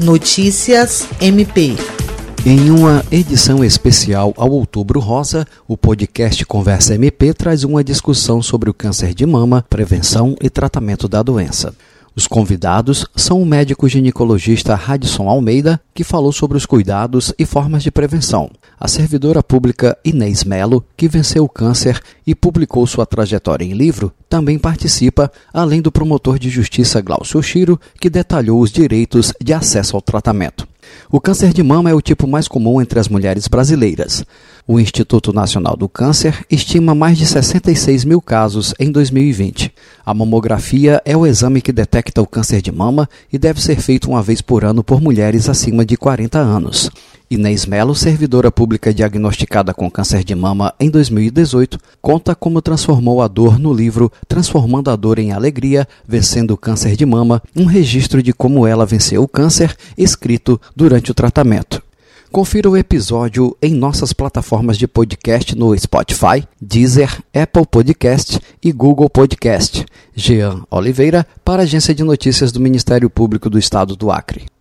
Notícias MP. Em uma edição especial ao Outubro Rosa, o podcast Conversa MP traz uma discussão sobre o câncer de mama, prevenção e tratamento da doença. Os convidados são o médico ginecologista Radisson Almeida, que falou sobre os cuidados e formas de prevenção, a servidora pública Inês Melo, que venceu o câncer e publicou sua trajetória em livro, também participa, além do promotor de justiça Glaucio Chiro, que detalhou os direitos de acesso ao tratamento. O câncer de mama é o tipo mais comum entre as mulheres brasileiras. O Instituto Nacional do Câncer estima mais de 66 mil casos em 2020. A mamografia é o exame que detecta o câncer de mama e deve ser feito uma vez por ano por mulheres acima de 40 anos. Inês Melo, servidora pública diagnosticada com câncer de mama em 2018, conta como transformou a dor no livro Transformando a Dor em Alegria, Vencendo o Câncer de Mama, um registro de como ela venceu o câncer, escrito durante o tratamento. Confira o episódio em nossas plataformas de podcast no Spotify, Deezer, Apple Podcast e Google Podcast. Jean Oliveira, para a Agência de Notícias do Ministério Público do Estado do Acre.